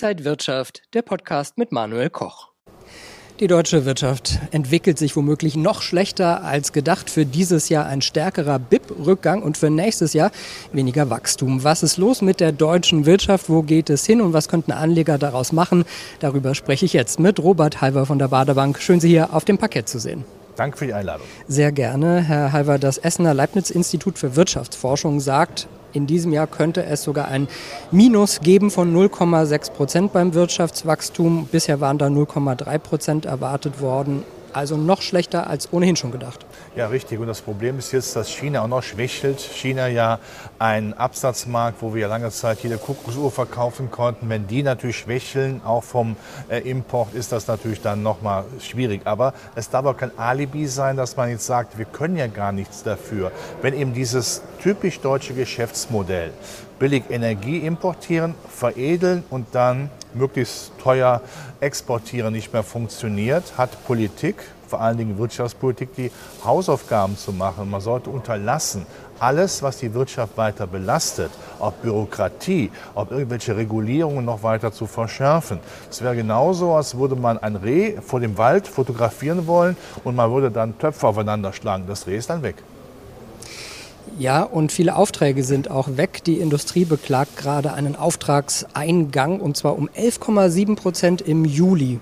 Inside Wirtschaft, der Podcast mit Manuel Koch. Die deutsche Wirtschaft entwickelt sich womöglich noch schlechter als gedacht. Für dieses Jahr ein stärkerer BIP-Rückgang und für nächstes Jahr weniger Wachstum. Was ist los mit der deutschen Wirtschaft? Wo geht es hin und was könnten Anleger daraus machen? Darüber spreche ich jetzt mit Robert Halver von der Baderbank. Schön, Sie hier auf dem Parkett zu sehen. Danke für die Einladung. Sehr gerne, Herr Halver. Das Essener Leibniz-Institut für Wirtschaftsforschung sagt, in diesem Jahr könnte es sogar ein Minus geben von 0,6 Prozent beim Wirtschaftswachstum. Bisher waren da 0,3 Prozent erwartet worden. Also noch schlechter als ohnehin schon gedacht. Ja, richtig. Und das Problem ist jetzt, dass China auch noch schwächelt. China ja ein Absatzmarkt, wo wir ja lange Zeit jede Kuckucksuhr verkaufen konnten. Wenn die natürlich schwächeln, auch vom äh, Import, ist das natürlich dann nochmal schwierig. Aber es darf auch kein Alibi sein, dass man jetzt sagt, wir können ja gar nichts dafür. Wenn eben dieses typisch deutsche Geschäftsmodell billig Energie importieren, veredeln und dann möglichst teuer exportieren nicht mehr funktioniert, hat Politik, vor allen Dingen Wirtschaftspolitik, die Hausaufgaben zu machen. Man sollte unterlassen, alles, was die Wirtschaft weiter belastet, auch Bürokratie, auch irgendwelche Regulierungen noch weiter zu verschärfen. Es wäre genauso, als würde man ein Reh vor dem Wald fotografieren wollen und man würde dann Töpfe aufeinander schlagen. Das Reh ist dann weg. Ja, und viele Aufträge sind auch weg. Die Industrie beklagt gerade einen Auftragseingang und zwar um 11,7 Prozent im Juli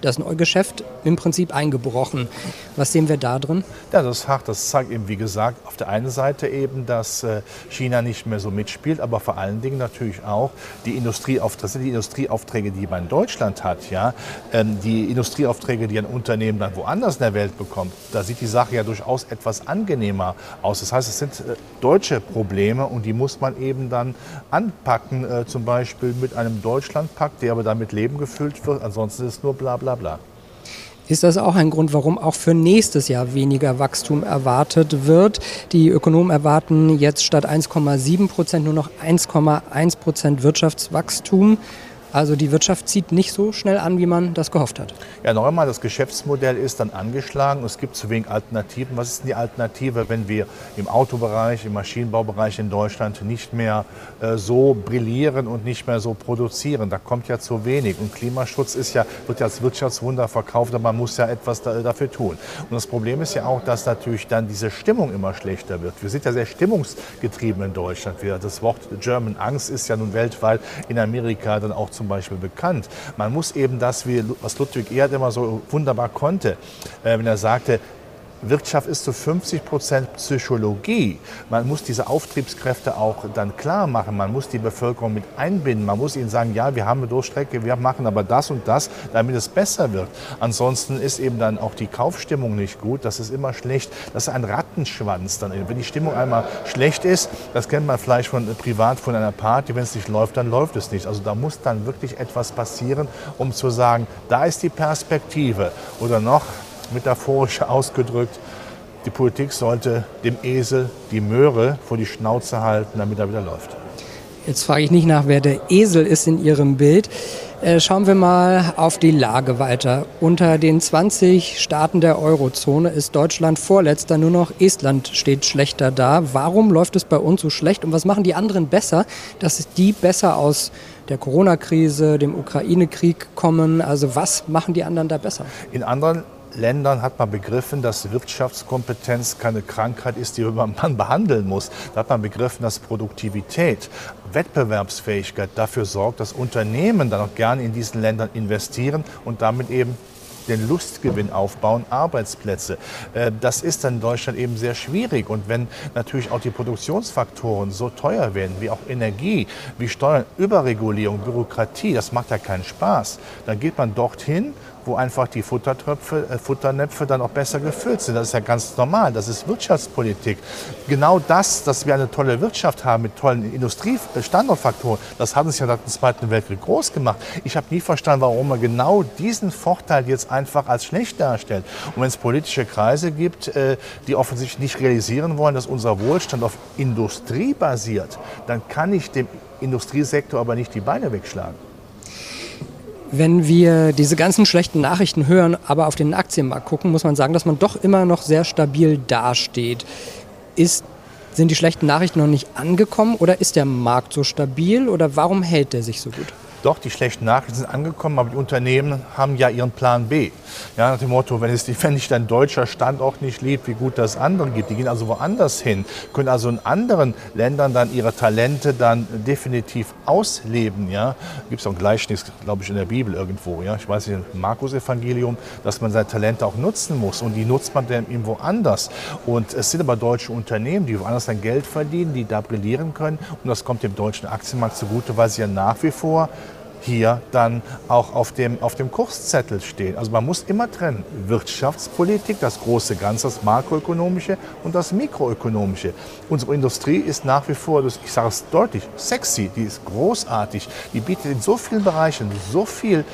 das neue Geschäft im Prinzip eingebrochen. Was sehen wir da drin? Ja, das ist hart. Das zeigt eben, wie gesagt, auf der einen Seite eben, dass äh, China nicht mehr so mitspielt, aber vor allen Dingen natürlich auch die Industrieaufträge, die Industrieaufträge, die man in Deutschland hat, ja, ähm, die Industrieaufträge, die ein Unternehmen dann woanders in der Welt bekommt. Da sieht die Sache ja durchaus etwas angenehmer aus. Das heißt, es sind äh, deutsche Probleme und die muss man eben dann anpacken, äh, zum Beispiel mit einem Deutschlandpakt, der aber dann mit Leben gefüllt wird. Ansonsten ist es nur bla bla bla bla. Ist das auch ein Grund, warum auch für nächstes Jahr weniger Wachstum erwartet wird? Die Ökonomen erwarten jetzt statt 1,7 Prozent nur noch 1,1 Prozent Wirtschaftswachstum. Also die Wirtschaft zieht nicht so schnell an, wie man das gehofft hat. Ja, noch einmal, das Geschäftsmodell ist dann angeschlagen. Es gibt zu wenig Alternativen. Was ist denn die Alternative, wenn wir im Autobereich, im Maschinenbaubereich in Deutschland nicht mehr äh, so brillieren und nicht mehr so produzieren? Da kommt ja zu wenig. Und Klimaschutz ist ja, wird ja als Wirtschaftswunder verkauft, aber man muss ja etwas da, dafür tun. Und das Problem ist ja auch, dass natürlich dann diese Stimmung immer schlechter wird. Wir sind ja sehr stimmungsgetrieben in Deutschland. Das Wort German Angst ist ja nun weltweit in Amerika dann auch zum zum Beispiel bekannt. Man muss eben das, wie, was Ludwig Erd immer so wunderbar konnte, äh, wenn er sagte, Wirtschaft ist zu 50 Prozent Psychologie. Man muss diese Auftriebskräfte auch dann klar machen. Man muss die Bevölkerung mit einbinden. Man muss ihnen sagen, ja, wir haben eine Durchstrecke, wir machen aber das und das, damit es besser wird. Ansonsten ist eben dann auch die Kaufstimmung nicht gut. Das ist immer schlecht. Das ist ein Rattenschwanz dann. Wenn die Stimmung einmal schlecht ist, das kennt man vielleicht von privat von einer Party. Wenn es nicht läuft, dann läuft es nicht. Also da muss dann wirklich etwas passieren, um zu sagen, da ist die Perspektive. Oder noch metaphorisch ausgedrückt, die Politik sollte dem Esel die Möhre vor die Schnauze halten, damit er wieder läuft. Jetzt frage ich nicht nach, wer der Esel ist in Ihrem Bild. Äh, schauen wir mal auf die Lage weiter. Unter den 20 Staaten der Eurozone ist Deutschland vorletzter, nur noch Estland steht schlechter da. Warum läuft es bei uns so schlecht und was machen die anderen besser, dass die besser aus der Corona-Krise, dem Ukraine-Krieg kommen? Also was machen die anderen da besser? In anderen Ländern hat man begriffen, dass Wirtschaftskompetenz keine Krankheit ist, die man behandeln muss. Da hat man begriffen, dass Produktivität, Wettbewerbsfähigkeit dafür sorgt, dass Unternehmen dann auch gerne in diesen Ländern investieren und damit eben den Lustgewinn aufbauen, Arbeitsplätze. Äh, das ist dann in Deutschland eben sehr schwierig. Und wenn natürlich auch die Produktionsfaktoren so teuer werden, wie auch Energie, wie Steuern, Überregulierung, Bürokratie, das macht ja keinen Spaß. Dann geht man dorthin, wo einfach die Futtertröpfe, äh, Futternäpfe dann auch besser gefüllt sind. Das ist ja ganz normal. Das ist Wirtschaftspolitik. Genau das, dass wir eine tolle Wirtschaft haben mit tollen Industriestandortfaktoren, das hat uns ja nach dem Zweiten Weltkrieg groß gemacht. Ich habe nie verstanden, warum man genau diesen Vorteil jetzt einfach als schlecht darstellt. Und wenn es politische Kreise gibt, äh, die offensichtlich nicht realisieren wollen, dass unser Wohlstand auf Industrie basiert, dann kann ich dem Industriesektor aber nicht die Beine wegschlagen. Wenn wir diese ganzen schlechten Nachrichten hören, aber auf den Aktienmarkt gucken, muss man sagen, dass man doch immer noch sehr stabil dasteht. Ist, sind die schlechten Nachrichten noch nicht angekommen oder ist der Markt so stabil oder warum hält der sich so gut? Doch, die schlechten Nachrichten sind angekommen, aber die Unternehmen haben ja ihren Plan B. Ja, nach dem Motto, wenn, es, wenn dich dein deutscher Standort nicht liebt, wie gut das anderen gibt. Die gehen also woanders hin, können also in anderen Ländern dann ihre Talente dann definitiv ausleben. Ja, gibt es auch ein Gleichnis, glaube ich, in der Bibel irgendwo. Ja, ich weiß nicht, im Markus-Evangelium, dass man seine Talente auch nutzen muss und die nutzt man dann irgendwo anders. Und es sind aber deutsche Unternehmen, die woanders sein Geld verdienen, die da brillieren können und das kommt dem deutschen Aktienmarkt zugute, weil sie ja nach wie vor hier dann auch auf dem, auf dem Kurszettel stehen. Also man muss immer trennen. Wirtschaftspolitik, das große Ganze, das makroökonomische und das mikroökonomische. Unsere Industrie ist nach wie vor, ich sage es deutlich, sexy, die ist großartig. Die bietet in so vielen Bereichen so viel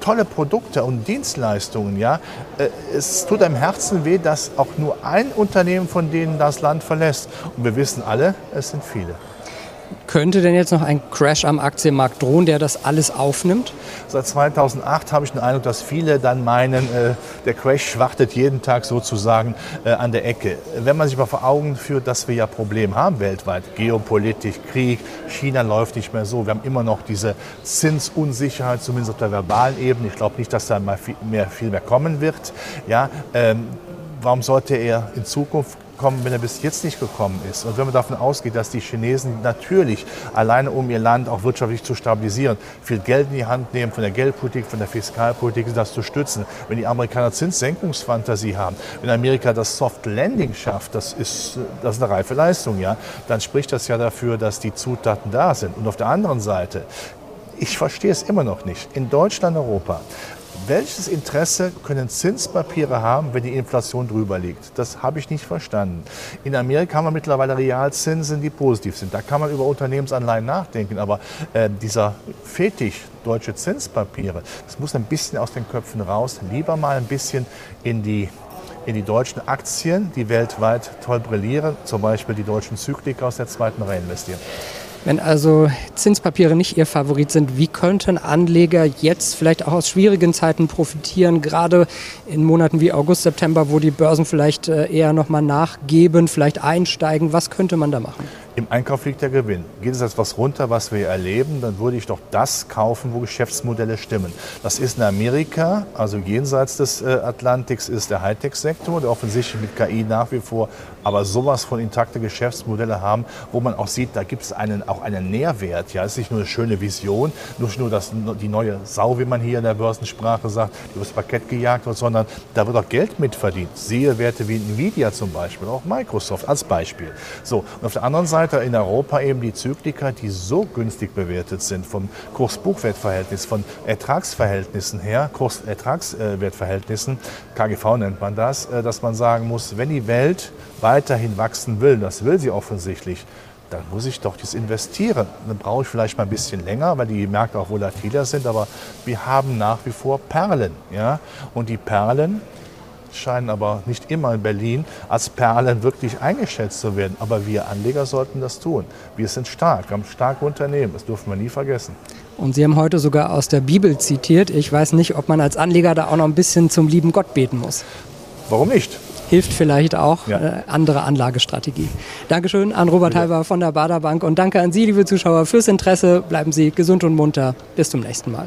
tolle Produkte und Dienstleistungen. Ja? Äh, es tut einem Herzen weh, dass auch nur ein Unternehmen von denen das Land verlässt. Und wir wissen alle, es sind viele. Könnte denn jetzt noch ein Crash am Aktienmarkt drohen, der das alles aufnimmt? Seit 2008 habe ich den Eindruck, dass viele dann meinen, äh, der Crash wartet jeden Tag sozusagen äh, an der Ecke. Wenn man sich mal vor Augen führt, dass wir ja Probleme haben weltweit, Geopolitik, Krieg, China läuft nicht mehr so, wir haben immer noch diese Zinsunsicherheit, zumindest auf der verbalen Ebene. Ich glaube nicht, dass da mal viel mehr, viel mehr kommen wird. Ja, ähm, warum sollte er in Zukunft kommen, wenn er bis jetzt nicht gekommen ist. Und wenn man davon ausgeht, dass die Chinesen natürlich alleine um ihr Land auch wirtschaftlich zu stabilisieren, viel Geld in die Hand nehmen von der Geldpolitik, von der Fiskalpolitik, das zu stützen. Wenn die Amerikaner Zinssenkungsfantasie haben, wenn Amerika das Soft Landing schafft, das ist, das ist eine reife Leistung, ja, dann spricht das ja dafür, dass die Zutaten da sind. Und auf der anderen Seite ich verstehe es immer noch nicht. In Deutschland, Europa welches Interesse können Zinspapiere haben, wenn die Inflation drüber liegt? Das habe ich nicht verstanden. In Amerika haben wir mittlerweile Realzinsen, die positiv sind. Da kann man über Unternehmensanleihen nachdenken. Aber äh, dieser Fetisch, deutsche Zinspapiere, das muss ein bisschen aus den Köpfen raus. Lieber mal ein bisschen in die in die deutschen Aktien, die weltweit toll brillieren, zum Beispiel die deutschen Zykliker aus der zweiten Reihe investieren. Wenn also Zinspapiere nicht Ihr Favorit sind, wie könnten Anleger jetzt vielleicht auch aus schwierigen Zeiten profitieren, gerade in Monaten wie August, September, wo die Börsen vielleicht äh, eher nochmal nachgeben, vielleicht einsteigen? Was könnte man da machen? Im Einkauf liegt der Gewinn. Geht es etwas runter, was wir erleben, dann würde ich doch das kaufen, wo Geschäftsmodelle stimmen. Das ist in Amerika, also jenseits des äh, Atlantiks, ist der Hightech-Sektor, der offensichtlich mit KI nach wie vor aber sowas von intakte Geschäftsmodelle haben, wo man auch sieht, da gibt es einen, auch einen Nährwert. Ja, es ist nicht nur eine schöne Vision, nicht nur das, die neue Sau, wie man hier in der Börsensprache sagt, die übers Parkett gejagt wird, sondern da wird auch Geld mitverdient. Siehe Werte wie Nvidia zum Beispiel, auch Microsoft als Beispiel. So, und auf der anderen Seite weiter in Europa eben die Zyklika, die so günstig bewertet sind vom Kurs-Buchwert-Verhältnis, von Ertragsverhältnissen her, Kurs-Ertragswertverhältnissen, KGV nennt man das, äh, dass man sagen muss, wenn die Welt weiterhin wachsen will, das will sie offensichtlich, dann muss ich doch das investieren. Dann brauche ich vielleicht mal ein bisschen länger, weil die Märkte auch volatiler sind, aber wir haben nach wie vor Perlen. Ja? Und die Perlen, scheinen aber nicht immer in Berlin als Perlen wirklich eingeschätzt zu werden. Aber wir Anleger sollten das tun. Wir sind stark, wir haben starke Unternehmen, das dürfen wir nie vergessen. Und Sie haben heute sogar aus der Bibel zitiert. Ich weiß nicht, ob man als Anleger da auch noch ein bisschen zum lieben Gott beten muss. Warum nicht? Hilft vielleicht auch ja. äh, andere Anlagestrategie. Dankeschön an Robert Bitte. Halber von der Baderbank und danke an Sie, liebe Zuschauer, fürs Interesse. Bleiben Sie gesund und munter. Bis zum nächsten Mal.